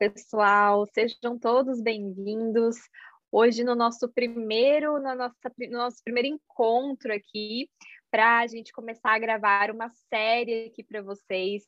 Pessoal, sejam todos bem-vindos. Hoje no nosso primeiro, no, nossa, no nosso primeiro encontro aqui, para a gente começar a gravar uma série aqui para vocês.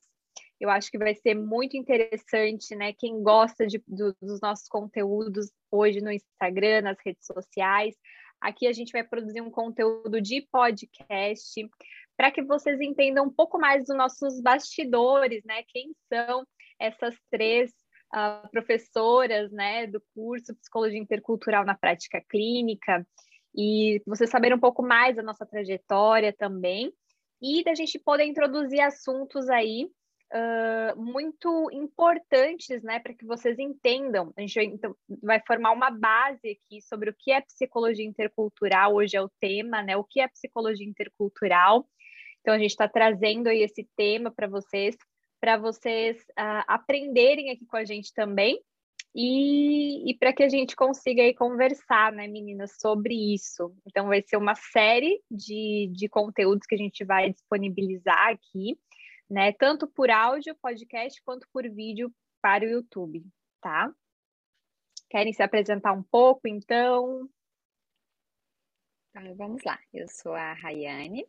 Eu acho que vai ser muito interessante, né? Quem gosta de, do, dos nossos conteúdos hoje no Instagram, nas redes sociais. Aqui a gente vai produzir um conteúdo de podcast para que vocês entendam um pouco mais dos nossos bastidores, né? Quem são essas três uh, professoras né, do curso Psicologia Intercultural na Prática Clínica, e vocês saberem um pouco mais da nossa trajetória também, e da gente poder introduzir assuntos aí uh, muito importantes, né, para que vocês entendam. A gente vai, então, vai formar uma base aqui sobre o que é psicologia intercultural, hoje é o tema, né, o que é psicologia intercultural. Então, a gente está trazendo aí esse tema para vocês, para vocês uh, aprenderem aqui com a gente também e, e para que a gente consiga aí conversar, né, meninas, sobre isso. Então, vai ser uma série de, de conteúdos que a gente vai disponibilizar aqui, né, tanto por áudio, podcast, quanto por vídeo para o YouTube, tá? Querem se apresentar um pouco, então? Então, vamos lá. Eu sou a Rayane,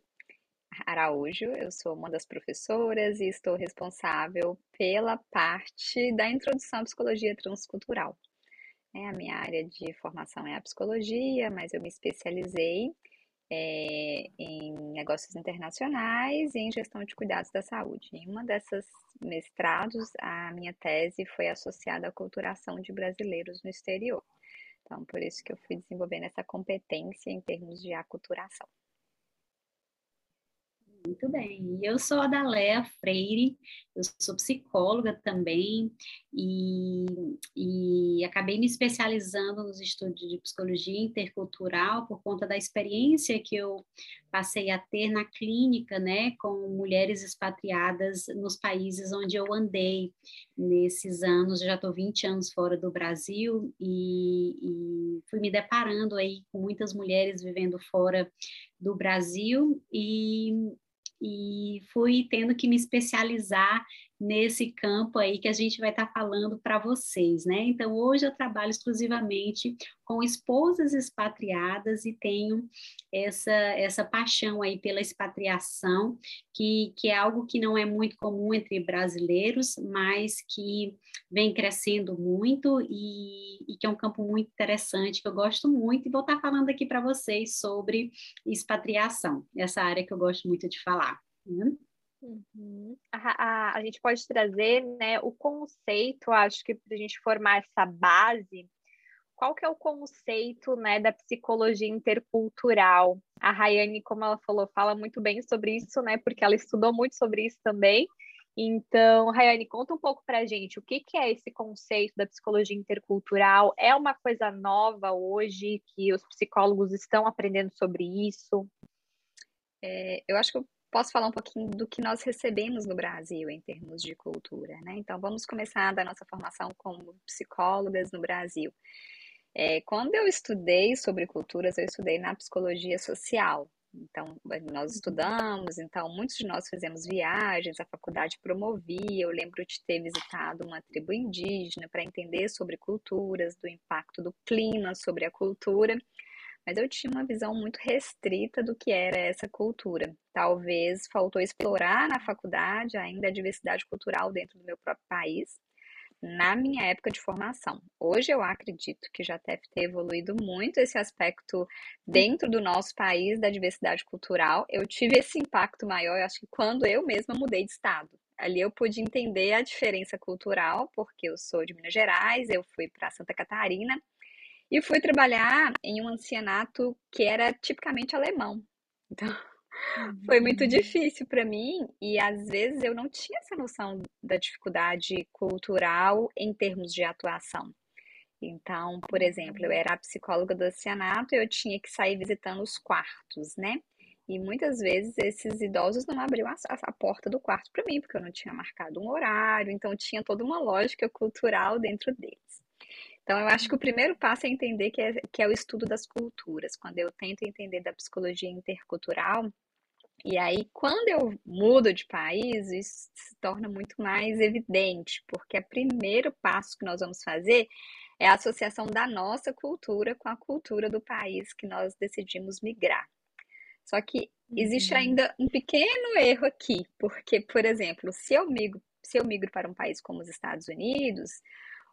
Araújo, eu sou uma das professoras e estou responsável pela parte da introdução à psicologia transcultural. É, a minha área de formação é a psicologia, mas eu me especializei é, em negócios internacionais e em gestão de cuidados da saúde. Em uma dessas mestrados, a minha tese foi associada à culturação de brasileiros no exterior. Então, por isso que eu fui desenvolvendo essa competência em termos de aculturação. Muito bem. Eu sou a Freire, eu sou psicóloga também e, e acabei me especializando nos estudos de psicologia intercultural por conta da experiência que eu passei a ter na clínica, né, com mulheres expatriadas nos países onde eu andei nesses anos. Já estou 20 anos fora do Brasil e, e fui me deparando aí com muitas mulheres vivendo fora do Brasil e e fui tendo que me especializar nesse campo aí que a gente vai estar tá falando para vocês, né? Então, hoje eu trabalho exclusivamente com esposas expatriadas e tenho essa, essa paixão aí pela expatriação, que, que é algo que não é muito comum entre brasileiros, mas que vem crescendo muito e, e que é um campo muito interessante, que eu gosto muito, e vou estar tá falando aqui para vocês sobre expatriação, essa área que eu gosto muito de falar. Né? Uhum. A, a, a, gente pode trazer né, o conceito, acho que para a gente formar essa base, qual que é o conceito né, da psicologia intercultural? A Rayane, como ela falou, fala muito bem sobre isso, né? Porque ela estudou muito sobre isso também. Então, Rayane, conta um pouco para a gente o que, que é esse conceito da psicologia intercultural? É uma coisa nova hoje que os psicólogos estão aprendendo sobre isso? É, eu acho que posso falar um pouquinho do que nós recebemos no Brasil em termos de cultura, né? Então, vamos começar da nossa formação como psicólogas no Brasil. É, quando eu estudei sobre culturas, eu estudei na psicologia social. Então, nós estudamos, então, muitos de nós fizemos viagens, a faculdade promovia. Eu lembro de ter visitado uma tribo indígena para entender sobre culturas, do impacto do clima sobre a cultura mas eu tinha uma visão muito restrita do que era essa cultura. Talvez faltou explorar na faculdade ainda a diversidade cultural dentro do meu próprio país, na minha época de formação. Hoje eu acredito que já deve ter evoluído muito esse aspecto dentro do nosso país da diversidade cultural. Eu tive esse impacto maior, eu acho que quando eu mesma mudei de estado. Ali eu pude entender a diferença cultural, porque eu sou de Minas Gerais, eu fui para Santa Catarina e fui trabalhar em um ancianato que era tipicamente alemão. Então, uhum. foi muito difícil para mim e às vezes eu não tinha essa noção da dificuldade cultural em termos de atuação. Então, por exemplo, eu uhum. era a psicóloga do ancianato e eu tinha que sair visitando os quartos, né? E muitas vezes esses idosos não abriam a, a porta do quarto para mim, porque eu não tinha marcado um horário, então tinha toda uma lógica cultural dentro deles. Então, eu acho que o primeiro passo é entender que é, que é o estudo das culturas. Quando eu tento entender da psicologia intercultural, E aí, quando eu mudo de país, isso se torna muito mais evidente, porque o primeiro passo que nós vamos fazer é a associação da nossa cultura com a cultura do país que nós decidimos migrar. Só que existe uhum. ainda um pequeno erro aqui, porque, por exemplo, se eu migro, se eu migro para um país como os Estados Unidos,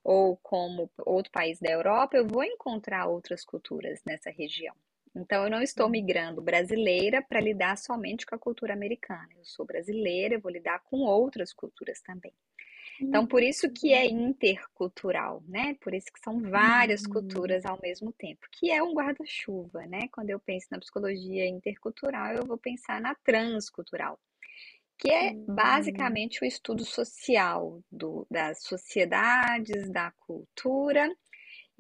ou como outro país da Europa, eu vou encontrar outras culturas nessa região. Então, eu não estou uhum. migrando brasileira para lidar somente com a cultura americana. Eu sou brasileira, eu vou lidar com outras culturas também. Então, por isso que é uhum. intercultural, né? Por isso que são várias uhum. culturas ao mesmo tempo, que é um guarda-chuva, né? Quando eu penso na psicologia intercultural, eu vou pensar na transcultural, que é uhum. basicamente o estudo social do, das sociedades, da cultura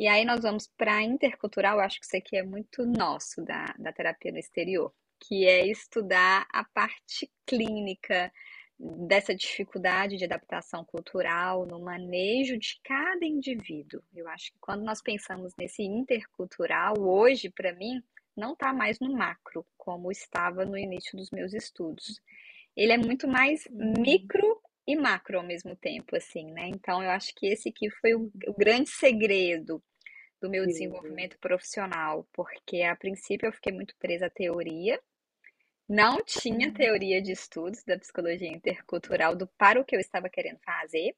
e aí nós vamos para intercultural, acho que isso aqui é muito nosso da, da terapia no exterior, que é estudar a parte clínica dessa dificuldade de adaptação cultural no manejo de cada indivíduo. Eu acho que quando nós pensamos nesse intercultural, hoje, para mim, não está mais no macro, como estava no início dos meus estudos. Ele é muito mais micro e macro ao mesmo tempo, assim, né? Então, eu acho que esse aqui foi o, o grande segredo do meu desenvolvimento profissional, porque a princípio eu fiquei muito presa à teoria, não tinha uhum. teoria de estudos da psicologia intercultural do para o que eu estava querendo fazer.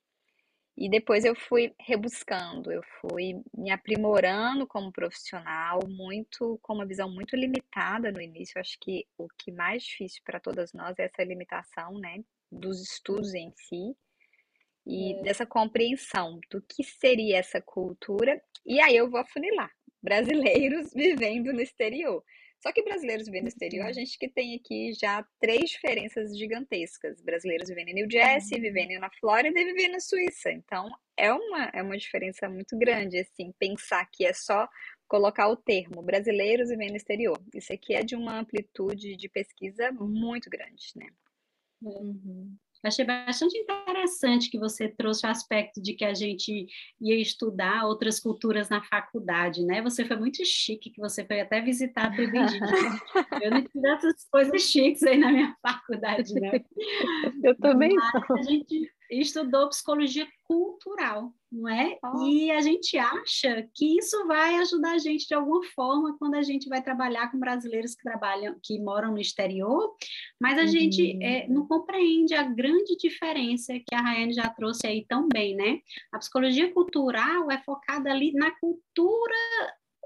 E depois eu fui rebuscando, eu fui me aprimorando como profissional, muito com uma visão muito limitada no início. Acho que o que mais difícil para todas nós é essa limitação, né, dos estudos em si e é. dessa compreensão do que seria essa cultura. E aí eu vou afunilar brasileiros vivendo no exterior. Só que brasileiros vivendo no exterior, a uhum. gente que tem aqui já três diferenças gigantescas. Brasileiros vivendo em New Jersey, uhum. vivendo na Flórida e vivendo na Suíça. Então, é uma, é uma diferença muito grande, assim, pensar que é só colocar o termo brasileiros vivendo no exterior. Isso aqui é de uma amplitude de pesquisa muito grande, né? Uhum. Achei bastante interessante que você trouxe o aspecto de que a gente ia estudar outras culturas na faculdade, né? Você foi muito chique, que você foi até visitar a indígena. Eu não tive essas coisas chiques aí na minha faculdade, não. Eu também Mas. A gente estudou psicologia cultural, não é? Oh. E a gente acha que isso vai ajudar a gente de alguma forma quando a gente vai trabalhar com brasileiros que trabalham, que moram no exterior, mas a uhum. gente é, não compreende a grande diferença que a Rayane já trouxe aí tão bem, né? A psicologia cultural é focada ali na cultura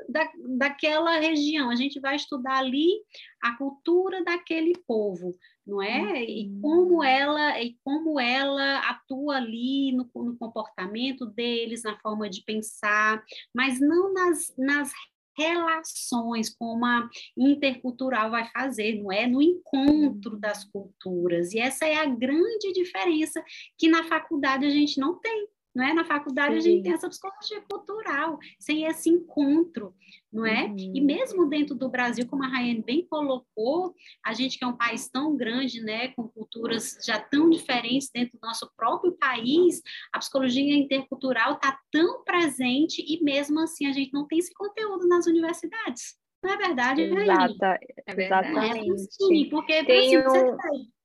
da, daquela região. A gente vai estudar ali a cultura daquele povo, não é? E uhum. como ela e como ela atua ali no, no comportamento deles, na forma de pensar, mas não nas, nas relações, como a intercultural vai fazer, não é? No encontro uhum. das culturas. E essa é a grande diferença que na faculdade a gente não tem não é? Na faculdade Sim. a gente tem essa psicologia cultural, sem esse encontro, não é? Uhum. E mesmo dentro do Brasil, como a Rayane bem colocou, a gente que é um país tão grande, né, com culturas já tão diferentes dentro do nosso próprio país, a psicologia intercultural está tão presente e mesmo assim a gente não tem esse conteúdo nas universidades. Não é verdade, Exata, é verdade. Exatamente. É assim, porque tem assim, um... É,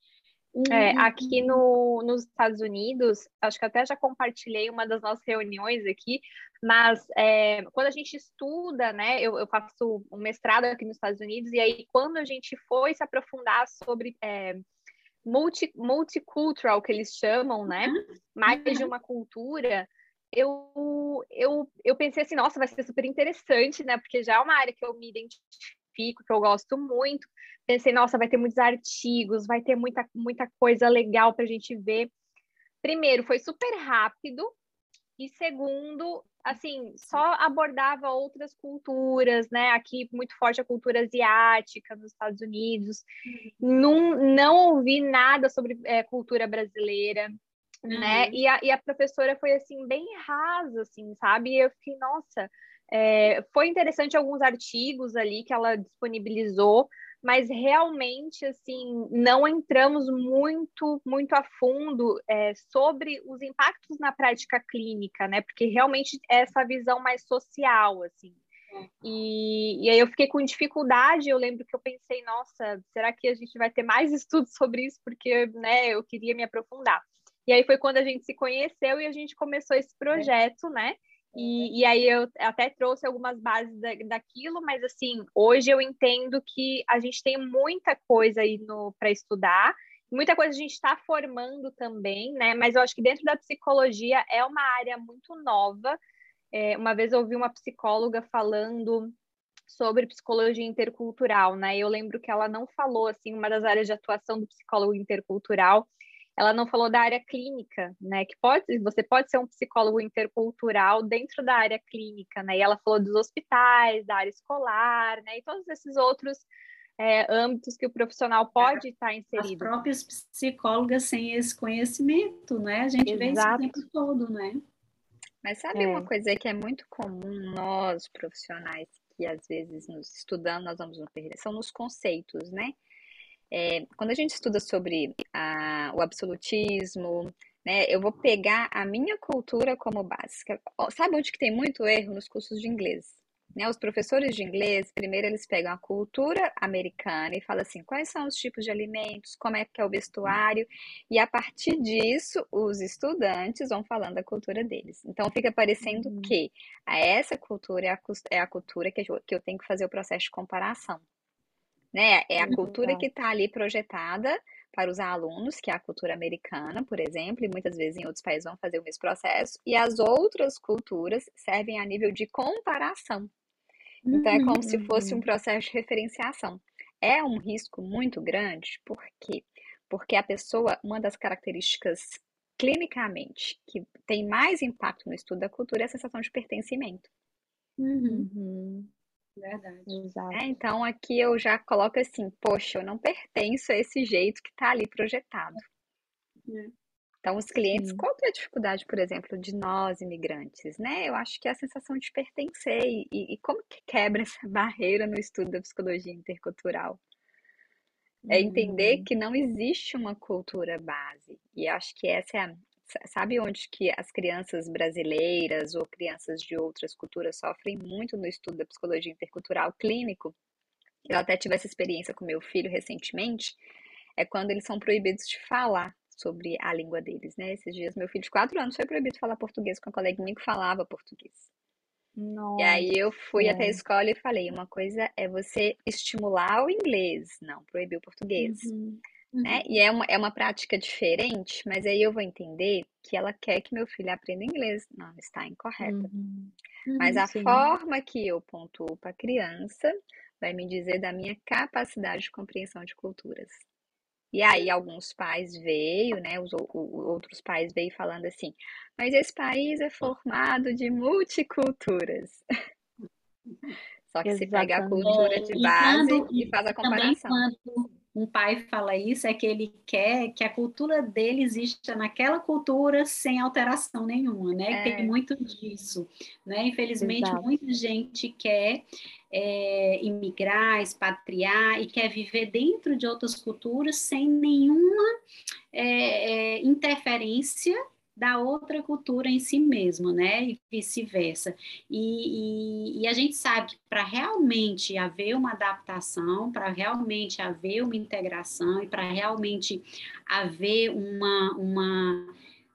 uhum. aqui no, nos Estados Unidos, acho que até já compartilhei uma das nossas reuniões aqui, mas é, quando a gente estuda, né, eu, eu, faço um mestrado aqui nos Estados Unidos, e aí quando a gente foi se aprofundar sobre é, multi, multicultural, que eles chamam, né, uhum. mais de uhum. uma cultura, eu, eu, eu pensei assim, nossa, vai ser super interessante, né, porque já é uma área que eu me identifico, que eu gosto muito, pensei, nossa, vai ter muitos artigos, vai ter muita, muita coisa legal para a gente ver. Primeiro, foi super rápido, e segundo, assim, só abordava outras culturas, né? Aqui muito forte a cultura asiática nos Estados Unidos. Não, não ouvi nada sobre é, cultura brasileira, né? uhum. né? E a, e a professora foi assim bem rasa, assim, sabe? E eu fiquei, nossa, é, foi interessante alguns artigos ali que ela disponibilizou, mas realmente assim não entramos muito muito a fundo é, sobre os impactos na prática clínica, né? Porque realmente é essa visão mais social assim. E, e aí eu fiquei com dificuldade, eu lembro que eu pensei, nossa, será que a gente vai ter mais estudos sobre isso? Porque, né, eu queria me aprofundar. E aí foi quando a gente se conheceu e a gente começou esse projeto, né? E, e aí eu até trouxe algumas bases da, daquilo, mas assim, hoje eu entendo que a gente tem muita coisa aí para estudar, muita coisa a gente está formando também, né? Mas eu acho que dentro da psicologia é uma área muito nova. É, uma vez eu ouvi uma psicóloga falando sobre psicologia intercultural, né? Eu lembro que ela não falou assim, uma das áreas de atuação do psicólogo intercultural ela não falou da área clínica, né? Que pode, você pode ser um psicólogo intercultural dentro da área clínica, né? E ela falou dos hospitais, da área escolar, né? E todos esses outros é, âmbitos que o profissional pode estar inserido. As próprias psicólogas sem esse conhecimento, né? A gente Exato. vê isso o tempo todo, né? Mas sabe é. uma coisa que é muito comum nós profissionais que às vezes nos estudando nós vamos nos perder são nos conceitos, né? É, quando a gente estuda sobre a, o absolutismo, né, eu vou pegar a minha cultura como básica. Sabe onde que tem muito erro nos cursos de inglês? Né, os professores de inglês, primeiro eles pegam a cultura americana e falam assim, quais são os tipos de alimentos, como é que é o vestuário, e a partir disso, os estudantes vão falando da cultura deles. Então, fica parecendo uhum. que essa cultura é a, é a cultura que eu, que eu tenho que fazer o processo de comparação né? É a cultura que está ali projetada para os alunos, que é a cultura americana, por exemplo, e muitas vezes em outros países vão fazer o mesmo processo, e as outras culturas servem a nível de comparação. Então, é como se fosse um uhum. processo de referenciação. É um risco muito grande, por quê? Porque a pessoa, uma das características clinicamente que tem mais impacto no estudo da cultura é a sensação de pertencimento. Uhum. Verdade. Exato. É, então aqui eu já coloco assim, poxa, eu não pertenço a esse jeito que está ali projetado. É. Então, os clientes, Sim. qual que é a dificuldade, por exemplo, de nós imigrantes, né? Eu acho que é a sensação de pertencer e, e como que quebra essa barreira no estudo da psicologia intercultural? É entender uhum. que não existe uma cultura base. E acho que essa é a, Sabe onde que as crianças brasileiras ou crianças de outras culturas sofrem muito no estudo da psicologia intercultural clínico? Eu até tive essa experiência com meu filho recentemente, é quando eles são proibidos de falar sobre a língua deles, né? Esses dias meu filho de quatro anos foi proibido de falar português com um coleguinha que falava português. Nossa. E aí eu fui até a escola e falei, uma coisa é você estimular o inglês, não proibir o português. Uhum. Uhum. Né? E é uma, é uma prática diferente, mas aí eu vou entender que ela quer que meu filho aprenda inglês. Não, está incorreta. Uhum. Mas a sim. forma que eu pontuo para a criança vai me dizer da minha capacidade de compreensão de culturas. E aí alguns pais veio, né, os, outros pais veio falando assim, mas esse país é formado de multiculturas. Só que Exatamente. se pega a cultura de base e, quando, e faz a comparação. Também quando um pai fala isso é que ele quer que a cultura dele exista naquela cultura sem alteração nenhuma, né? É. Tem muito disso, né? Infelizmente, Exato. muita gente quer é, imigrar, expatriar e quer viver dentro de outras culturas sem nenhuma é, é interferência da outra cultura em si mesmo, né? E vice-versa. E, e, e, a gente sabe que para realmente haver uma adaptação, para realmente haver uma integração e para realmente haver uma, uma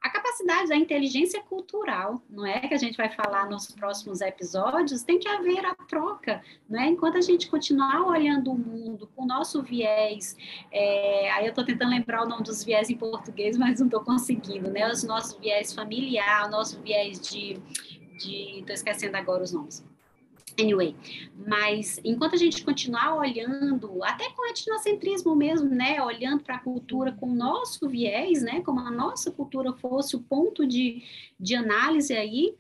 a capacidade da inteligência cultural, não é que a gente vai falar nos próximos episódios, tem que haver a troca, não é? Enquanto a gente continuar olhando o mundo com o nosso viés, é, aí eu estou tentando lembrar o nome dos viés em português, mas não estou conseguindo, né? Os nossos viés familiar, o nosso viés de, de, estou esquecendo agora os nomes Anyway, mas enquanto a gente continuar olhando, até com etnocentrismo mesmo, né, olhando para a cultura com o nosso viés, né, como a nossa cultura fosse o ponto de, de análise aí,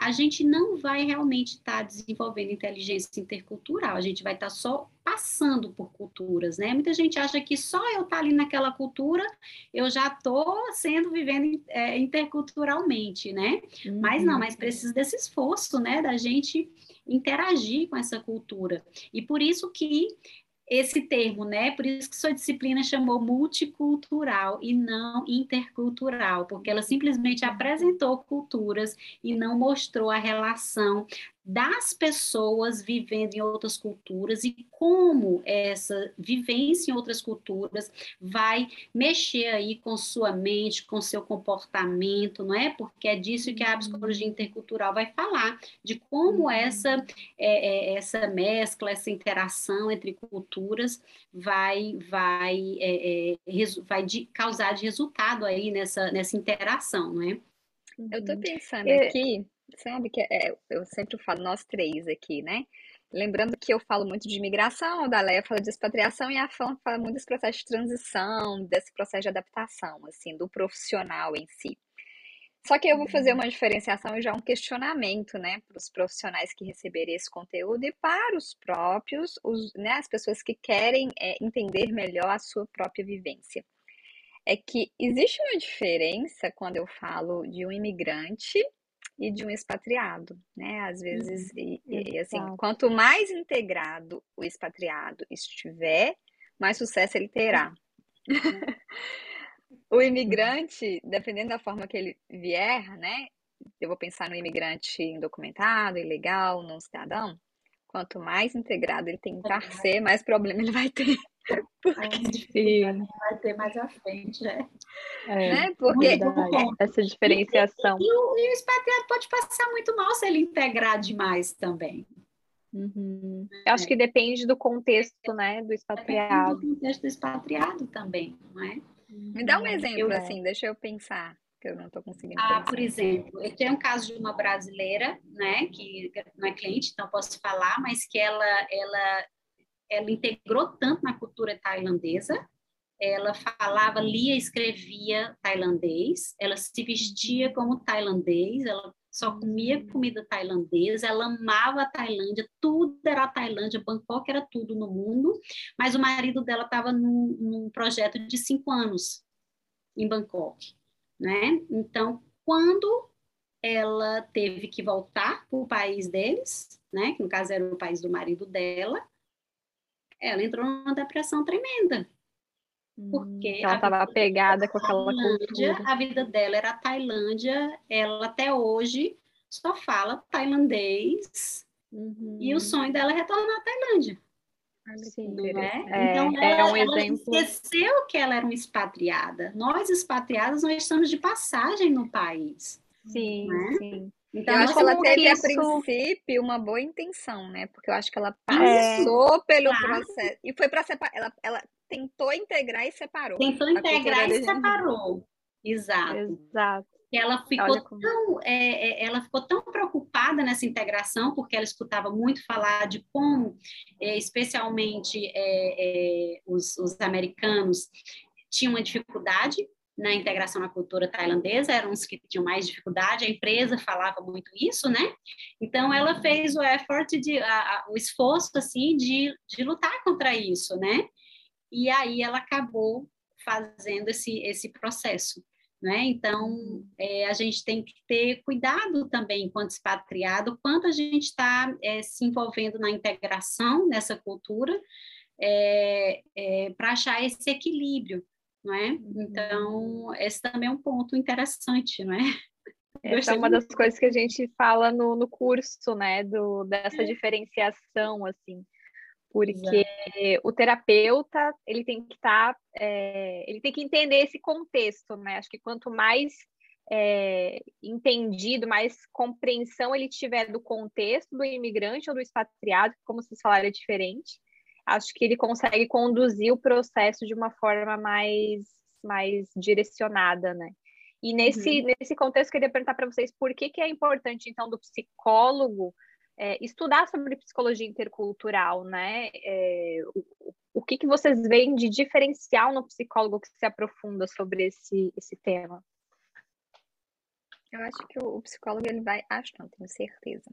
a gente não vai realmente estar tá desenvolvendo inteligência intercultural, a gente vai estar tá só passando por culturas, né? Muita gente acha que só eu estar tá ali naquela cultura, eu já estou sendo vivendo é, interculturalmente, né? Uhum. Mas não, mas precisa desse esforço, né, da gente interagir com essa cultura. E por isso que esse termo, né? Por isso que sua disciplina chamou multicultural e não intercultural, porque ela simplesmente apresentou culturas e não mostrou a relação das pessoas vivendo em outras culturas e como essa vivência em outras culturas vai mexer aí com sua mente, com seu comportamento, não é? Porque é disso que a psicologia uhum. intercultural vai falar, de como uhum. essa, é, é, essa mescla, essa interação entre culturas vai, vai, é, é vai de, causar de resultado aí nessa, nessa interação, não é? Eu estou pensando aqui Sabe que é, eu sempre falo, nós três aqui, né? Lembrando que eu falo muito de imigração, da Leia fala de expatriação e a Fã fala muito desse processo de transição, desse processo de adaptação, assim, do profissional em si. Só que eu vou fazer uma diferenciação e já um questionamento, né, para os profissionais que receberem esse conteúdo e para os próprios, os, né, as pessoas que querem é, entender melhor a sua própria vivência. É que existe uma diferença quando eu falo de um imigrante e de um expatriado, né? Às vezes, uhum, e, e, assim, quanto mais integrado o expatriado estiver, mais sucesso ele terá. Uhum. o imigrante, dependendo da forma que ele vier, né? Eu vou pensar no imigrante indocumentado, ilegal, não cidadão. Quanto mais integrado ele tentar ser, mais problema ele vai ter. Sim. Vai ter mais à frente, né? É, né? Porque essa diferenciação. E, e, o, e, o, expatriado pode passar muito mal se ele integrar demais também. Uhum. Eu acho que depende do contexto, né, do expatriado. Depende do contexto do expatriado também, não é? Me dá um exemplo, eu, assim, deixa eu pensar, que eu não estou conseguindo. Ah, pensar. por exemplo, eu tenho um caso de uma brasileira, né, que não é cliente, então posso falar, mas que ela, ela ela integrou tanto na cultura tailandesa, ela falava, lia, escrevia tailandês, ela se vestia como tailandês, ela só comia comida tailandesa, ela amava a Tailândia, tudo era a Tailândia, Bangkok era tudo no mundo, mas o marido dela estava num, num, projeto de cinco anos em Bangkok, né? Então, quando ela teve que voltar para o país deles, né? Que no caso era o país do marido dela, ela entrou numa depressão tremenda. Porque ela estava apegada com aquela cultura. A vida dela era a Tailândia, ela até hoje só fala tailandês, uhum. e o sonho dela é retornar à Tailândia. Sim, né? é, então, ela, é um ela exemplo... esqueceu que ela era uma expatriada. Nós, expatriadas, nós estamos de passagem no país. Sim, né? sim. Então, eu acho que ela teve, isso... a princípio, uma boa intenção, né? Porque eu acho que ela passou é, pelo claro. processo. E foi para separar. Ela, ela tentou integrar e separou. Tentou integrar e separou. Exato. Exato. Ela ficou, tão, é, é, ela ficou tão preocupada nessa integração, porque ela escutava muito falar de como, é, especialmente é, é, os, os americanos, tinham uma dificuldade na integração na cultura tailandesa, eram os que tinham mais dificuldade, a empresa falava muito isso, né? Então, ela fez o effort, de, a, a, o esforço, assim, de, de lutar contra isso, né? E aí ela acabou fazendo esse, esse processo, né? Então, é, a gente tem que ter cuidado também, enquanto expatriado, quanto a gente está é, se envolvendo na integração nessa cultura, é, é para achar esse equilíbrio, não é? Uhum. Então, esse também é um ponto interessante, não é? Essa é uma das coisas que a gente fala no, no curso, né, do, dessa é. diferenciação, assim, porque Exato. o terapeuta, ele tem que estar, tá, é, ele tem que entender esse contexto, né, acho que quanto mais é, entendido, mais compreensão ele tiver do contexto do imigrante ou do expatriado, como vocês falaram, é diferente, acho que ele consegue conduzir o processo de uma forma mais, mais direcionada, né? E nesse, uhum. nesse contexto, eu queria perguntar para vocês por que, que é importante, então, do psicólogo é, estudar sobre psicologia intercultural, né? É, o, o que, que vocês veem de diferencial no psicólogo que se aprofunda sobre esse, esse tema? Eu acho que o, o psicólogo ele vai, acho não, tenho certeza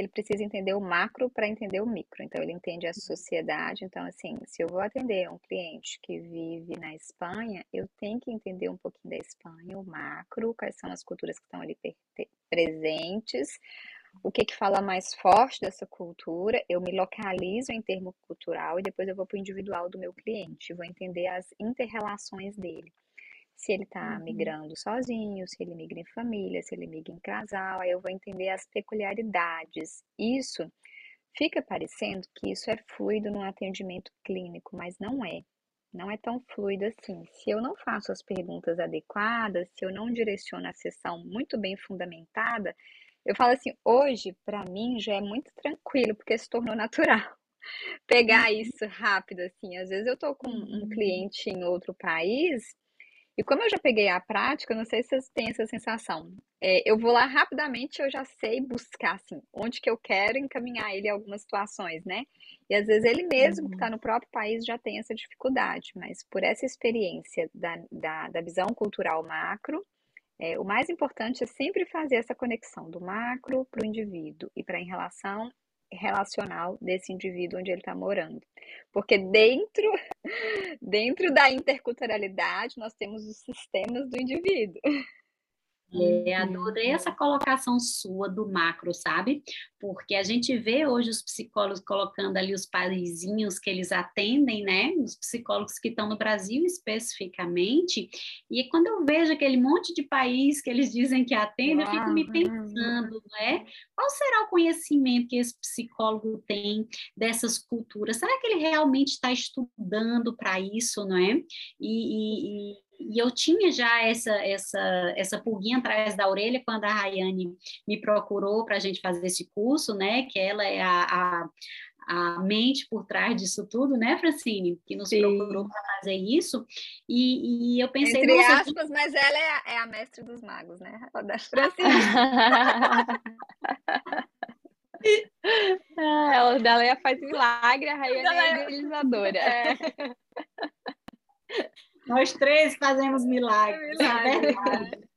ele precisa entender o macro para entender o micro. Então, ele entende a sociedade. Então, assim, se eu vou atender um cliente que vive na Espanha, eu tenho que entender um pouquinho da Espanha, o macro, quais são as culturas que estão ali presentes, o que que fala mais forte dessa cultura, eu me localizo em termo cultural e depois eu vou para o individual do meu cliente, vou entender as interrelações dele. Se ele está uhum. migrando sozinho, se ele migra em família, se ele migra em casal, aí eu vou entender as peculiaridades. Isso fica parecendo que isso é fluido no atendimento clínico, mas não é. Não é tão fluido assim. Se eu não faço as perguntas adequadas, se eu não direciono a sessão muito bem fundamentada, eu falo assim, hoje, para mim, já é muito tranquilo, porque se tornou natural. Pegar uhum. isso rápido, assim. Às vezes eu tô com um uhum. cliente em outro país e como eu já peguei a prática, não sei se vocês têm essa sensação. É, eu vou lá rapidamente, eu já sei buscar, assim, onde que eu quero encaminhar ele em algumas situações, né? E às vezes ele mesmo, que está uhum. no próprio país, já tem essa dificuldade, mas por essa experiência da, da, da visão cultural macro, é, o mais importante é sempre fazer essa conexão do macro para o indivíduo e para em relação relacional desse indivíduo onde ele está morando. Porque dentro, dentro da interculturalidade nós temos os sistemas do indivíduo. É, adorei essa colocação sua do macro, sabe? Porque a gente vê hoje os psicólogos colocando ali os paizinhos que eles atendem, né? Os psicólogos que estão no Brasil especificamente. E quando eu vejo aquele monte de país que eles dizem que atendem, eu fico me pensando, né? Qual será o conhecimento que esse psicólogo tem dessas culturas? Será que ele realmente está estudando para isso, não é? e, e e eu tinha já essa, essa, essa pulguinha atrás da orelha quando a Rayane me procurou para a gente fazer esse curso, né? Que ela é a, a, a, mente por trás disso tudo, né, Francine? Que nos Sim. procurou para fazer isso. E, e eu pensei. Entre aspas, mas ela é a, é a mestre dos magos, né? A da Francine. ah, a Daleia faz milagre, a Rayane é idealizadora. É. Nós três fazemos milagres. É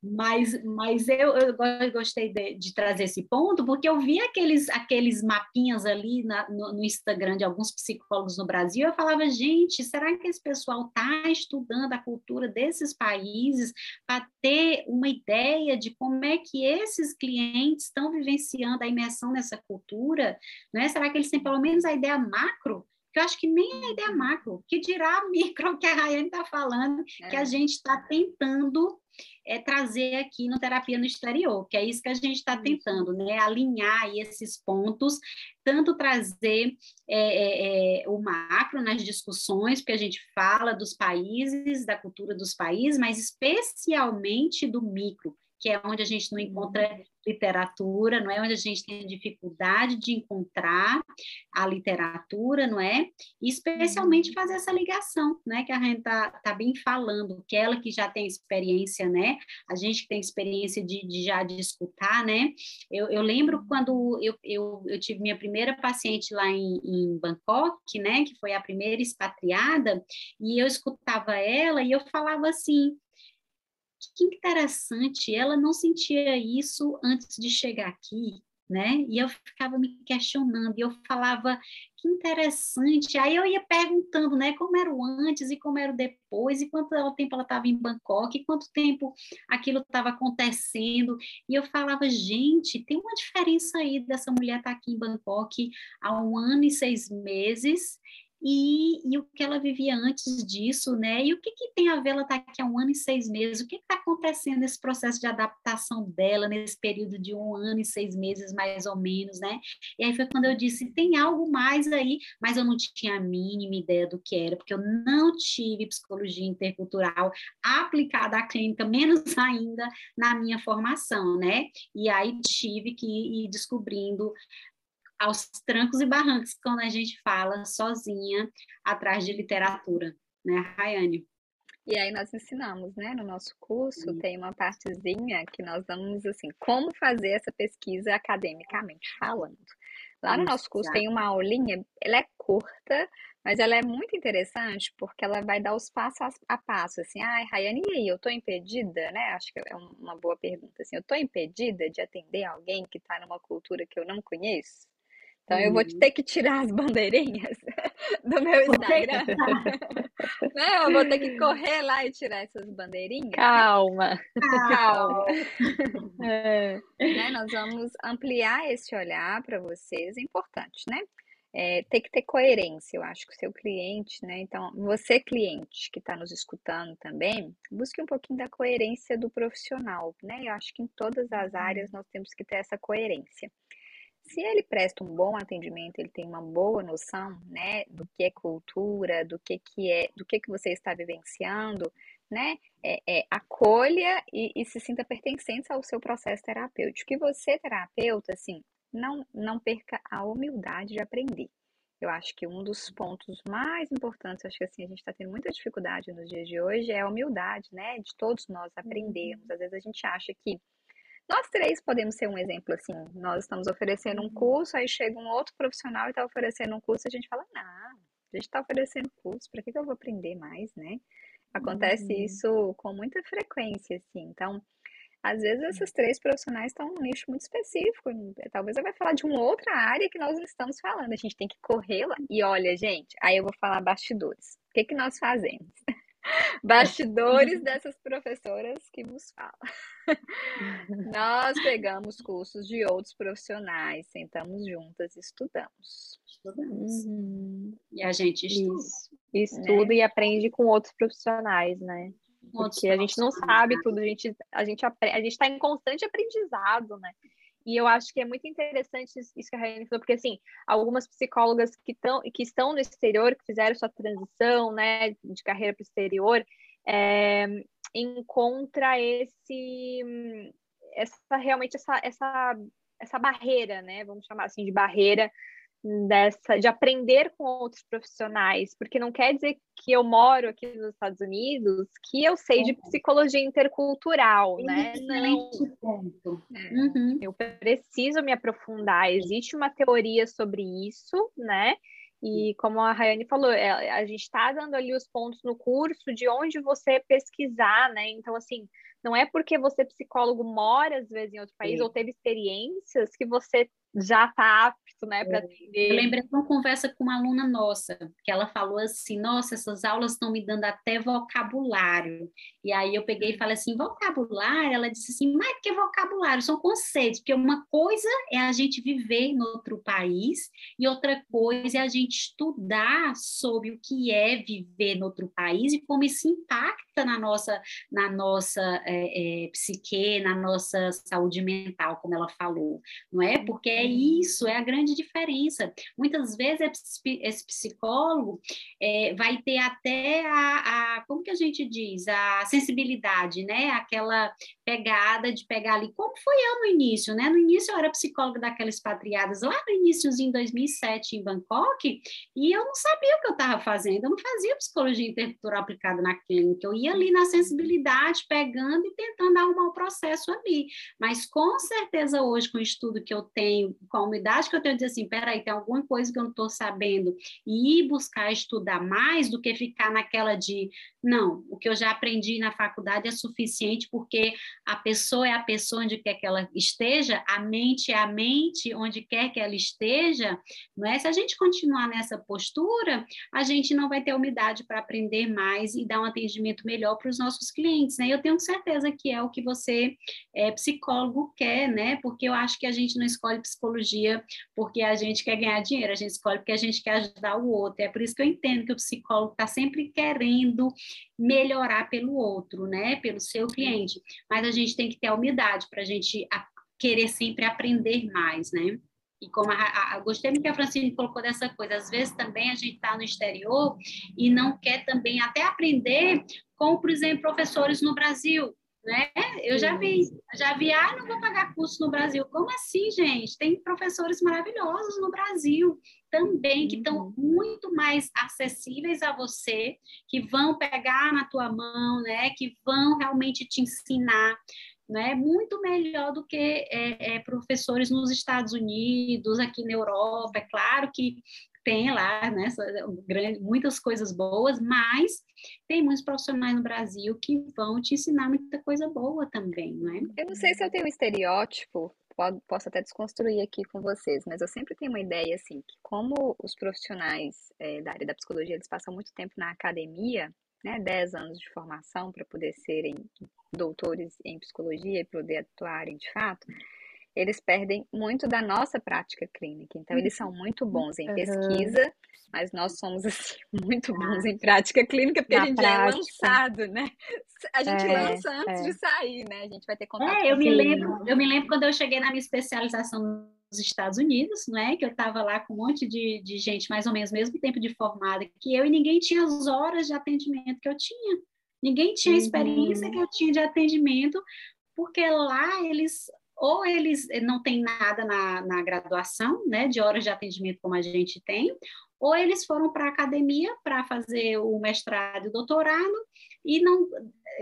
mas, mas eu, eu gostei de, de, trazer esse ponto, porque eu vi aqueles, aqueles mapinhas ali na, no, no, Instagram de alguns psicólogos no Brasil, eu falava, gente, será que esse pessoal está estudando a cultura desses países para ter uma ideia de como é que esses clientes estão vivenciando a imersão nessa cultura? Né? Será que eles têm pelo menos a ideia macro eu acho que nem a ideia macro, que dirá a micro que a Rayane está falando, é. que a é. gente está tentando é, trazer aqui no Terapia no Exterior, que é isso que a gente está tentando, né? Alinhar esses pontos, tanto trazer é, é, é, o macro nas discussões, porque a gente fala dos países, da cultura dos países, mas especialmente do micro, que é onde a gente não encontra uhum. Literatura, não é onde a gente tem dificuldade de encontrar a literatura, não é? E especialmente uhum. fazer essa ligação, né? Que a gente tá, tá bem falando, que ela que já tem experiência, né? A gente que tem experiência de, de já de escutar, né? Eu, eu lembro uhum. quando eu, eu, eu tive minha primeira paciente lá em, em Bangkok, né? Que foi a primeira expatriada, e eu escutava ela e eu falava assim, que interessante, ela não sentia isso antes de chegar aqui, né? E eu ficava me questionando, e eu falava, que interessante. Aí eu ia perguntando, né, como era o antes e como era o depois, e quanto tempo ela estava em Bangkok, e quanto tempo aquilo estava acontecendo. E eu falava, gente, tem uma diferença aí dessa mulher estar tá aqui em Bangkok há um ano e seis meses e, e, o que ela vivia antes disso, né? E o que, que tem a ver ela estar tá aqui há um ano e seis meses? O que está acontecendo nesse processo de adaptação dela, nesse período de um ano e seis meses, mais ou menos, né? E aí foi quando eu disse: tem algo mais aí, mas eu não tinha a mínima ideia do que era, porque eu não tive psicologia intercultural aplicada à clínica, menos ainda na minha formação, né? E aí tive que ir descobrindo aos trancos e barrancos quando a gente fala sozinha atrás de literatura, né, Rayane? E aí nós ensinamos, né? No nosso curso Sim. tem uma partezinha que nós damos assim, como fazer essa pesquisa academicamente falando. Lá no nosso curso tem uma aulinha, ela é curta, mas ela é muito interessante porque ela vai dar os passos a passo, assim, ai, ah, Rayane, e aí, eu tô impedida, né? Acho que é uma boa pergunta, assim, eu tô impedida de atender alguém que está numa cultura que eu não conheço? Então eu vou uhum. ter que tirar as bandeirinhas do meu Instagram. Não, eu vou ter que correr lá e tirar essas bandeirinhas. Calma. Calma. É. Né, nós vamos ampliar esse olhar para vocês, é importante, né? é, tem que ter coerência, eu acho que o seu cliente, né? Então, você, cliente que está nos escutando também, busque um pouquinho da coerência do profissional, né? Eu acho que em todas as uhum. áreas nós temos que ter essa coerência. Se ele presta um bom atendimento, ele tem uma boa noção, né, do que é cultura, do que, que é, do que, que você está vivenciando, né? É, é, acolha e, e, se sinta pertencente ao seu processo terapêutico. E você, terapeuta, assim, não, não perca a humildade de aprender. Eu acho que um dos pontos mais importantes, acho que assim, a gente está tendo muita dificuldade nos dias de hoje, é a humildade, né? De todos nós aprendermos. Uhum. Às vezes a gente acha que nós três podemos ser um exemplo assim. Nós estamos oferecendo um uhum. curso, aí chega um outro profissional e está oferecendo um curso, e a gente fala, não, a gente está oferecendo curso, para que, que eu vou aprender mais, né? Acontece uhum. isso com muita frequência, assim. Então, às vezes esses três profissionais estão num nicho muito específico. Talvez eu vai falar de uma outra área que nós não estamos falando. A gente tem que correr lá. E olha, gente, aí eu vou falar bastidores. O que, que nós fazemos? Bastidores dessas professoras que vos falam. Nós pegamos cursos de outros profissionais, sentamos juntas e estudamos. Estudamos. Uhum. E a gente estuda. Isso. Estuda né? e aprende com outros profissionais, né? Porque a gente não sabe tudo, a gente a gente a gente está em constante aprendizado, né? E eu acho que é muito interessante isso que a Raiane falou, porque assim, algumas psicólogas que, tão, que estão no exterior, que fizeram sua transição, né, de carreira para o exterior, é, encontra esse essa realmente essa, essa essa barreira, né, vamos chamar assim de barreira dessa de aprender com outros profissionais, porque não quer dizer que eu moro aqui nos Estados Unidos que eu sei de psicologia intercultural, né? Não. É. Uhum. Eu preciso me aprofundar. Existe uma teoria sobre isso, né? E como a Rayane falou, é, a gente está dando ali os pontos no curso de onde você pesquisar, né? Então, assim, não é porque você, psicólogo, mora às vezes em outro país Sim. ou teve experiências que você já está apto, né, para é. atender. Eu lembrei de uma conversa com uma aluna nossa, que ela falou assim: Nossa, essas aulas estão me dando até vocabulário. E aí eu peguei e falei assim: Vocabulário? Ela disse assim: Mas que vocabulário? São conceitos, porque uma coisa é a gente viver em outro país e outra coisa é a gente estudar sobre o que é viver em outro país e como isso impacta na nossa, na nossa é, é, psique, na nossa saúde mental, como ela falou, não é? Porque é isso, é a grande diferença. Muitas vezes esse psicólogo é, vai ter até a, a, como que a gente diz, a sensibilidade, né? Aquela pegada de pegar ali, como foi eu no início, né? No início eu era psicóloga daquelas expatriadas lá no iníciozinho em 2007 em Bangkok, e eu não sabia o que eu estava fazendo, eu não fazia psicologia intercultural aplicada na clínica, eu ia ali na sensibilidade, pegando e tentando arrumar o processo ali. Mas com certeza hoje, com o estudo que eu tenho, com a humildade que eu tenho dizer assim, peraí, tem alguma coisa que eu não estou sabendo, e ir buscar estudar mais do que ficar naquela de, não, o que eu já aprendi na faculdade é suficiente, porque a pessoa é a pessoa onde quer que ela esteja, a mente é a mente onde quer que ela esteja, não é? Se a gente continuar nessa postura, a gente não vai ter umidade para aprender mais e dar um atendimento melhor para os nossos clientes, né? Eu tenho certeza que é o que você, é, psicólogo, quer, né? Porque eu acho que a gente não escolhe psicologia porque a gente quer ganhar dinheiro, a gente escolhe porque a gente quer ajudar o outro. É por isso que eu entendo que o psicólogo está sempre querendo melhorar pelo outro, né? Pelo seu cliente. Mas a gente tem que ter a humildade para a gente querer sempre aprender mais, né? E como a, a, a, gostei muito que a Francine colocou dessa coisa, às vezes também a gente está no exterior e não quer também até aprender com, por exemplo, professores no Brasil, né? Eu já vi, já vi, ah, não vou pagar curso no Brasil. Como assim, gente? Tem professores maravilhosos no Brasil também que estão uhum. muito mais acessíveis a você, que vão pegar na tua mão, né? Que vão realmente te ensinar, né? Muito melhor do que é, é, professores nos Estados Unidos, aqui na Europa. É claro que tem lá né, grande, muitas coisas boas, mas tem muitos profissionais no Brasil que vão te ensinar muita coisa boa também, não é? Eu não sei se eu tenho um estereótipo, posso até desconstruir aqui com vocês, mas eu sempre tenho uma ideia assim, que como os profissionais é, da área da psicologia, eles passam muito tempo na academia, né, 10 anos de formação para poder serem doutores em psicologia e poder atuarem de fato, eles perdem muito da nossa prática clínica. Então, eles são muito bons em pesquisa, mas nós somos assim, muito bons em prática clínica, porque Na a gente prática. já é lançado, né? A gente é, lança antes é. de sair, né? A gente vai ter contato é, eu me lembro, eu me lembro quando eu cheguei na minha especialização nos Estados Unidos, né? Que eu estava lá com um monte de, de gente, mais ou menos mesmo tempo de formada que eu, e ninguém tinha as horas de atendimento que eu tinha. Ninguém tinha a experiência uhum. que eu tinha de atendimento, porque lá eles ou eles não têm nada na, na graduação, né, de horas de atendimento como a gente tem, ou eles foram para a academia para fazer o mestrado e o doutorado, e não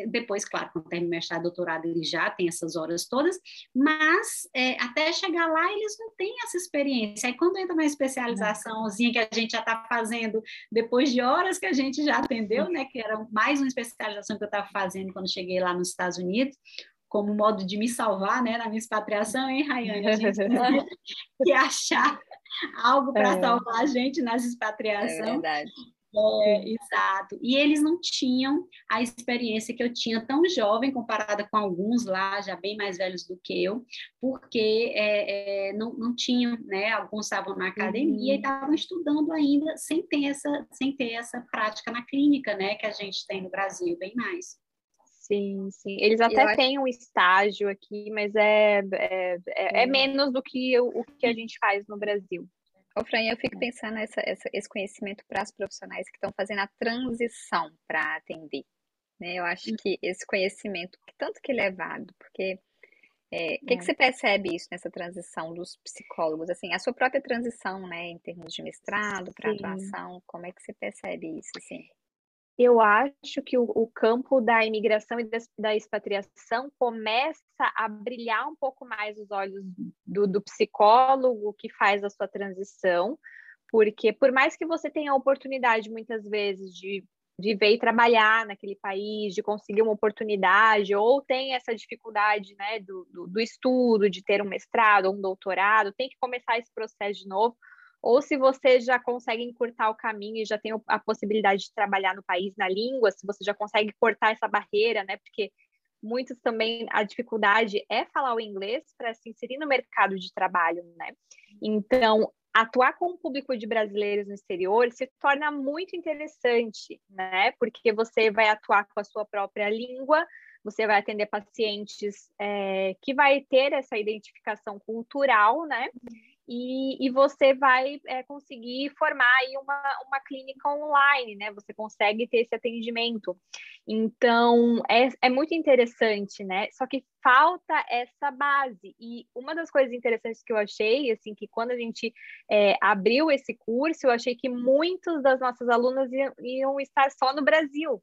depois, claro, quando termina o mestrado e doutorado, eles já têm essas horas todas, mas é, até chegar lá eles não têm essa experiência. Aí quando entra uma especializaçãozinha que a gente já está fazendo depois de horas que a gente já atendeu, né, que era mais uma especialização que eu estava fazendo quando cheguei lá nos Estados Unidos, como modo de me salvar, né, na minha expatriação, hein, Rayane? A gente tem que achar algo para é. salvar a gente nessa expatriação. É verdade. É, exato. E eles não tinham a experiência que eu tinha tão jovem, comparada com alguns lá, já bem mais velhos do que eu, porque é, é, não, não tinham, né? Alguns estavam na academia uhum. e estavam estudando ainda sem ter, essa, sem ter essa prática na clínica, né? Que a gente tem no Brasil, bem mais. Sim, sim. Eles até eu têm acho... um estágio aqui, mas é, é, é, é menos do que o, o, que a gente faz no Brasil. Ô, Fran, eu fico pensando nessa, essa, esse conhecimento para as profissionais que estão fazendo a transição para atender. Né? Eu acho hum. que esse conhecimento, tanto que ele é válido, porque é, o que, que, é. você percebe isso nessa transição dos psicólogos? Assim, a sua própria transição, né, em termos de mestrado para atuação, como é que você percebe isso? Assim? Eu acho que o, o, campo da imigração e da, da, expatriação começa a brilhar um pouco mais os olhos do, do, psicólogo que faz a sua transição, porque por mais que você tenha a oportunidade muitas vezes de, vir e trabalhar naquele país, de conseguir uma oportunidade, ou tem essa dificuldade né, do, do, do estudo, de ter um mestrado ou um doutorado, tem que começar esse processo de novo ou se você já consegue encurtar o caminho e já tem a possibilidade de trabalhar no país na língua, se você já consegue cortar essa barreira, né? Porque muitos também a dificuldade é falar o inglês para se inserir no mercado de trabalho, né? Então, atuar com o público de brasileiros no exterior se torna muito interessante, né? Porque você vai atuar com a sua própria língua, você vai atender pacientes é, que vai ter essa identificação cultural, né? E, e você vai é, conseguir formar aí uma, uma clínica online, né? Você consegue ter esse atendimento. Então, é, é muito interessante, né? Só que falta essa base. E uma das coisas interessantes que eu achei, assim, que quando a gente é, abriu esse curso, eu achei que muitos das nossas alunas iam, iam estar só no Brasil.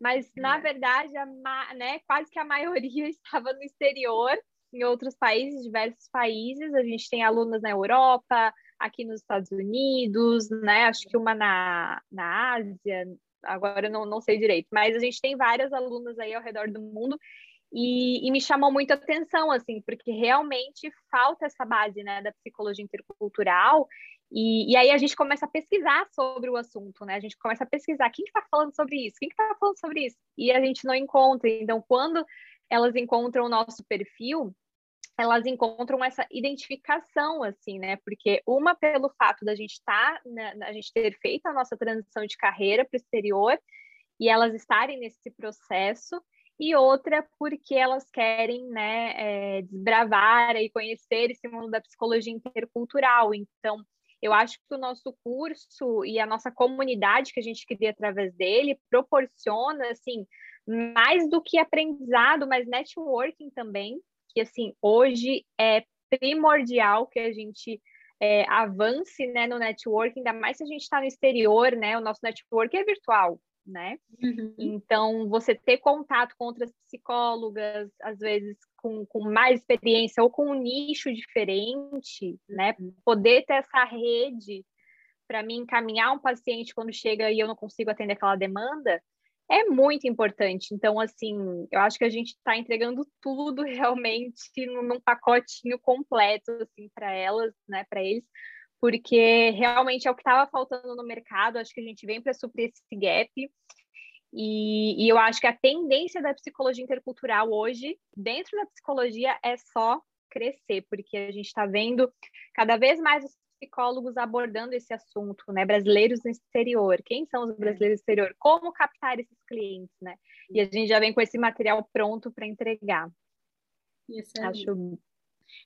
Mas, na verdade, a, né, quase que a maioria estava no exterior, em outros países, diversos países. A gente tem alunas na Europa, aqui nos Estados Unidos, né? Acho que uma na, na Ásia, agora eu não, não sei direito, mas a gente tem várias alunas aí ao redor do mundo. E, e, me chamou muito a atenção, assim, porque realmente falta essa base, né, da psicologia intercultural, e, e aí a gente começa a pesquisar sobre o assunto, né, a gente começa a pesquisar quem está falando sobre isso, quem está falando sobre isso, e a gente não encontra, então quando elas encontram o nosso perfil, elas encontram essa identificação, assim, né? Porque uma pelo fato da gente estar, tá, né, a gente ter feito a nossa transição de carreira para o exterior e elas estarem nesse processo, e outra porque elas querem, né, é, desbravar e conhecer esse mundo da psicologia intercultural. Então, eu acho que o nosso curso e a nossa comunidade que a gente cria através dele proporciona, assim, mais do que aprendizado, mas networking também, que assim hoje é primordial que a gente é, avance né, no networking, ainda mais se a gente está no exterior, né? O nosso network é virtual, né? Uhum. Então, você ter contato com outras psicólogas, às vezes com, com mais experiência ou com um nicho diferente, né? Poder ter essa rede para mim encaminhar um paciente quando chega e eu não consigo atender aquela demanda, é muito importante. Então, assim, eu acho que a gente está entregando tudo realmente num pacotinho completo, assim, para elas, né, para eles, porque realmente é o que estava faltando no mercado. Acho que a gente vem para suprir esse gap. E, e, eu acho que a tendência da psicologia intercultural hoje, dentro da psicologia, é só crescer, porque a gente está vendo cada vez mais os psicólogos abordando esse assunto, né? Brasileiros no exterior. Quem são os brasileiros no exterior? Como captar esses clientes, né? E a gente já vem com esse material pronto para entregar. Isso é Acho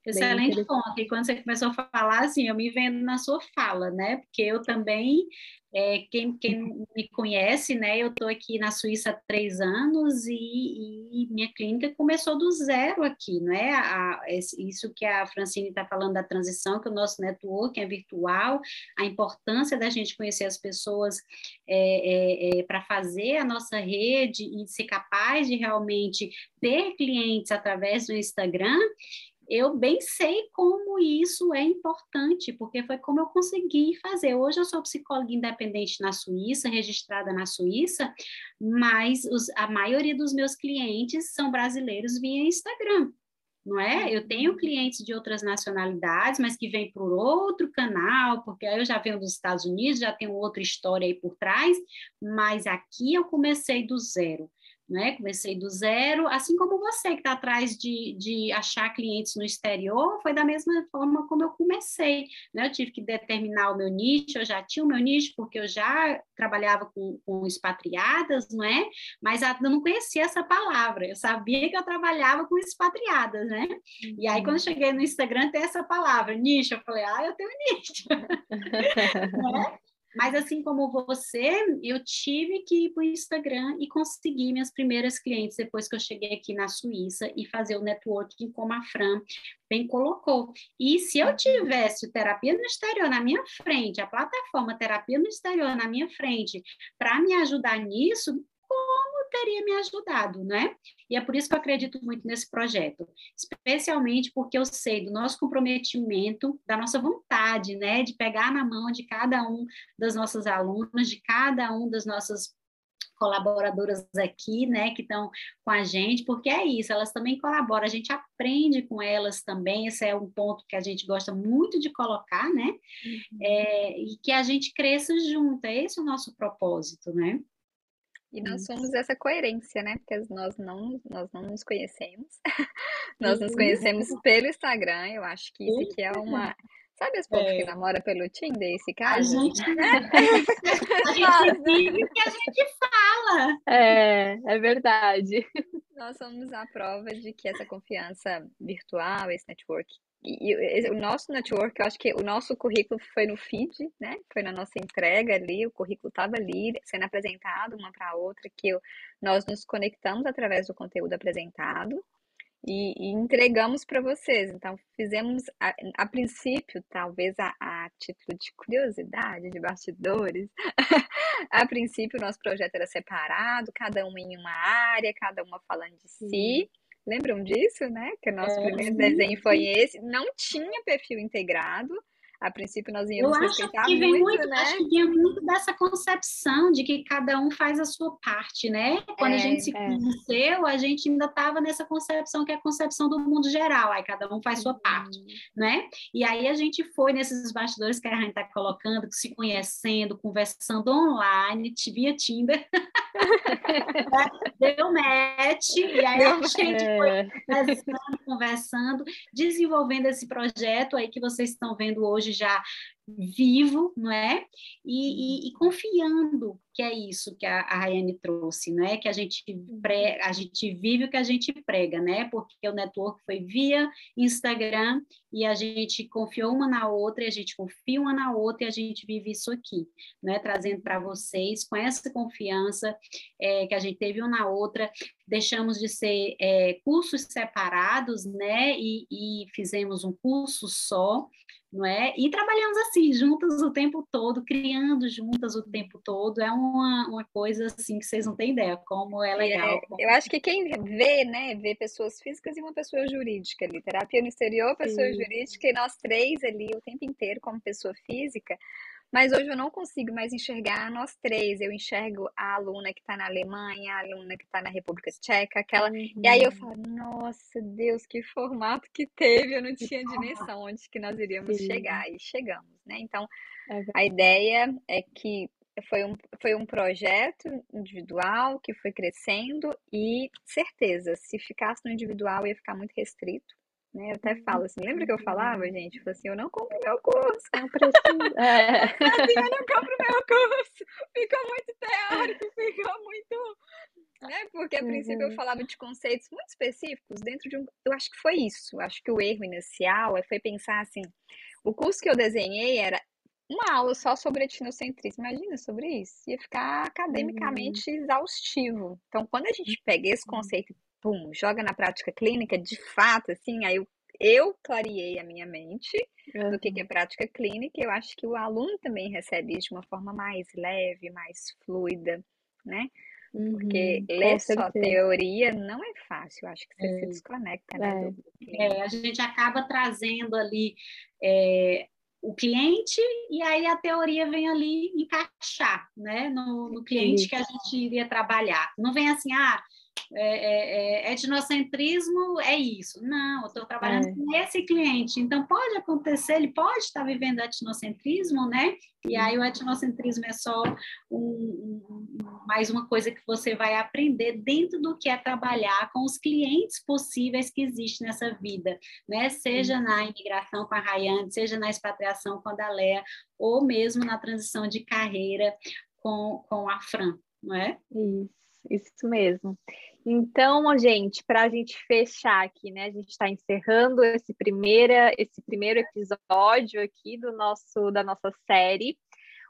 Excelente ponto. E quando você começou a falar, assim, eu me vendo na sua fala, né? Porque eu também, é, quem, quem me conhece, né? Eu estou aqui na Suíça há três anos e, e, minha clínica começou do zero aqui, não é? A, isso que a Francine está falando da transição, que o nosso network é virtual, a importância da gente conhecer as pessoas é, é, é para fazer a nossa rede e ser capaz de realmente ter clientes através do Instagram eu bem sei como isso é importante, porque foi como eu consegui fazer. Hoje eu sou psicóloga independente na Suíça, registrada na Suíça, mas os, a maioria dos meus clientes são brasileiros via Instagram. Não é? Eu tenho clientes de outras nacionalidades, mas que vêm por outro canal, porque aí eu já venho dos Estados Unidos, já tenho outra história aí por trás, mas aqui eu comecei do zero né? Comecei do zero, assim como você que está atrás de, de achar clientes no exterior, foi da mesma forma como eu comecei, né? Eu tive que determinar o meu nicho, eu já tinha o meu nicho, porque eu já trabalhava com, com expatriadas, não é? Mas eu não conhecia essa palavra, eu sabia que eu trabalhava com expatriadas, né? E aí, quando eu cheguei no Instagram, tem essa palavra, nicho, eu falei, ah, eu tenho nicho. né? Mas assim como você, eu tive que ir para o Instagram e conseguir minhas primeiras clientes depois que eu cheguei aqui na Suíça e fazer o networking como a Fran bem colocou. E se eu tivesse terapia no exterior na minha frente, a plataforma terapia no exterior na minha frente, para me ajudar nisso, como teria me ajudado, né? E é por isso que eu acredito muito nesse projeto, especialmente porque eu sei do nosso comprometimento, da nossa vontade, né, de pegar na mão de cada um das nossas alunas, de cada um das nossas colaboradoras aqui, né, que estão com a gente, porque é isso, elas também colaboram, a gente aprende com elas também, esse é um ponto que a gente gosta muito de colocar, né, uhum. é, e que a gente cresça junto, é esse o nosso propósito, né. E nós somos essa coerência, né? Porque nós não, nós não nos conhecemos. nós nos conhecemos pelo Instagram. Eu acho que isso aqui é uma. Sabe as povos é. que namoram pelo Tinder, esse caso? A gente, a gente vive o que a gente fala. É, é verdade. Nós somos a prova de que essa confiança virtual, esse network e, o nosso network, eu acho que o nosso currículo foi no feed, né? Foi na nossa entrega ali, o currículo estava ali, sendo apresentado uma para a outra, que eu, nós nos conectamos através do conteúdo apresentado e, e entregamos para vocês. Então, fizemos, a, a princípio, talvez a, a, título de curiosidade, de bastidores, a princípio o nosso projeto era separado, cada um em uma área, cada uma falando de si. Lembram disso, né? Que o nosso é, primeiro desenho foi esse. Não tinha perfil integrado. A princípio nós íamos Eu acho que vem muito, muito né? Acho que vem muito dessa concepção de que cada um faz a sua parte, né? Quando é, a gente se é. conheceu, a gente ainda estava nessa concepção que é a concepção do mundo geral, aí cada um faz sua parte, uhum. né? E aí a gente foi nesses bastidores que a gente está colocando, se conhecendo, conversando online, via Tinder. Deu match, e aí a gente foi conversando, conversando, desenvolvendo esse projeto aí que vocês estão vendo hoje já vivo, não é? E, e, e, confiando que é isso que a, a Rayane trouxe, não é? Que a gente, pré, a gente vive o que a gente prega, né? Porque o network foi via Instagram e a gente confiou uma na outra, e a gente confia uma na outra e a gente vive isso aqui, né? Trazendo para vocês com essa confiança é, que a gente teve uma na outra, deixamos de ser é, cursos separados, né? E, e fizemos um curso só, não é? E trabalhamos assim, juntas o tempo todo, criando juntas o tempo todo. É uma, uma coisa assim que vocês não têm ideia como é legal. É, eu acho que quem vê, né, vê pessoas físicas e uma pessoa jurídica ali. Terapia no exterior, pessoa Sim. jurídica, e nós três ali o tempo inteiro como pessoa física. Mas hoje eu não consigo mais enxergar nós três. Eu enxergo a aluna que está na Alemanha, a aluna que está na República Tcheca, aquela. Uhum. E aí eu uhum. falo, nossa Deus, que formato que teve! Eu não tinha dimensão onde que nós iríamos Sim. chegar. E chegamos, né? Então, é a ideia é que foi um, foi um projeto individual que foi crescendo e certeza, se ficasse no individual ia ficar muito restrito Né? Eu até falo assim, lembra que eu falava, gente? Eu assim, eu não compro meu curso. Não preciso. É. assim, eu não compro meu curso. Fica muito teórico, fica muito. Né? Porque a princípio uhum. eu falava de conceitos muito específicos dentro de um. Eu acho que foi isso. Acho que o erro inicial foi pensar assim: o curso que eu desenhei era uma aula só sobre etnocentrismo. Imagina sobre isso. Ia ficar academicamente uhum. exaustivo. Então, quando a gente pega esse uhum. conceito pum, joga na prática clínica, de fato, assim, aí eu, eu clareei a minha mente uhum. do que, que é prática clínica, eu acho que o aluno também recebe isso de uma forma mais leve, mais fluida, né? Porque uhum, ler só teoria não é fácil, acho que você é. se desconecta, né? É. é. a gente acaba trazendo ali é, o cliente e aí a teoria vem ali encaixar, né, no, no cliente que a gente iria trabalhar. Não vem assim, ah, é, é, é, etnocentrismo é isso. Não, eu estou trabalhando é. com esse cliente. Então, pode acontecer, ele pode estar vivendo etnocentrismo, né? E aí o etnocentrismo é só um, um, mais uma coisa que você vai aprender dentro do que é trabalhar com os clientes possíveis que existem nessa vida, né? Seja na imigração com a Rayane, seja na expatriação com a Dalea, ou mesmo na transição de carreira com, com a Fran, não é? Isso isso mesmo. Então, gente, para a gente fechar aqui, né? A gente está encerrando esse, primeira, esse primeiro episódio aqui do nosso, da nossa série.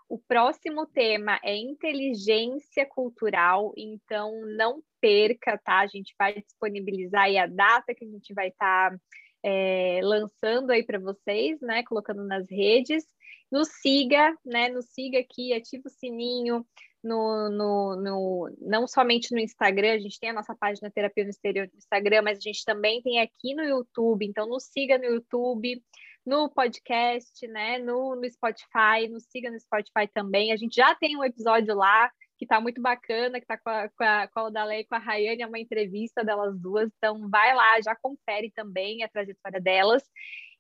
O próximo tema é inteligência cultural, então não perca, tá? A gente vai disponibilizar aí a data que a gente vai estar tá, é, lançando aí para vocês, né? Colocando nas redes. Nos siga, né? Nos siga aqui, ativa o sininho, no, no, no, não somente no Instagram, a gente tem a nossa página Terapia no Exterior no Instagram, mas a gente também tem aqui no YouTube, então nos siga no YouTube, no podcast, né, no, no Spotify, nos siga no Spotify também. A gente já tem um episódio lá que tá muito bacana, que tá com a, com a, com a Odalé e com a Rayane, é uma entrevista delas duas, então vai lá, já confere também a trajetória delas.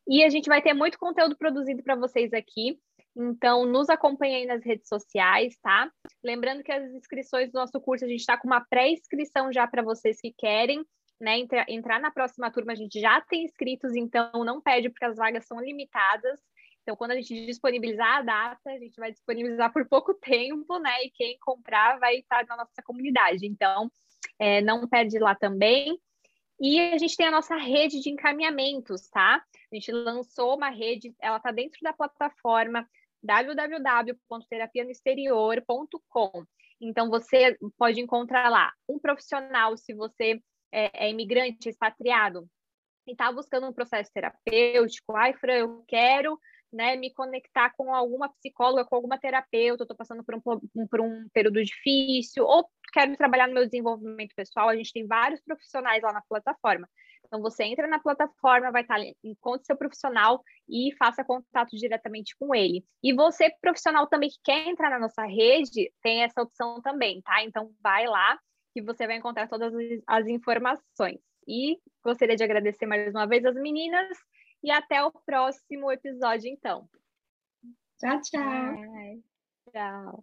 E a gente vai ter muito conteúdo produzido para vocês aqui. Então, nos acompanhe aí nas redes sociais, tá? Lembrando que as inscrições do nosso curso, a gente está com uma pré-inscrição já para vocês que querem né, entrar, entrar na próxima turma. A gente já tem inscritos, então não pede, porque as vagas são limitadas. Então, quando a gente disponibilizar a data, a gente vai disponibilizar por pouco tempo, né? E quem comprar vai estar na nossa comunidade. Então, é, não perde lá também. E a gente tem a nossa rede de encaminhamentos, tá? A gente lançou uma rede, ela está dentro da plataforma www.terapianoexterior.com. Então, você pode encontrar lá um profissional, se você é, é imigrante, expatriado, e está buscando um processo terapêutico. Ai, Fran, eu quero né, me conectar com alguma psicóloga, com alguma terapeuta, estou passando por um, por um período difícil, ou quero trabalhar no meu desenvolvimento pessoal, a gente tem vários profissionais lá na plataforma. Então, você entra na plataforma, vai estar ali, encontre seu profissional e faça contato diretamente com ele. E você, profissional também que quer entrar na nossa rede, tem essa opção também, tá? Então, vai lá que você vai encontrar todas as informações. E gostaria de agradecer mais uma vez as meninas e até o próximo episódio, então. Tchau, tchau. Tchau.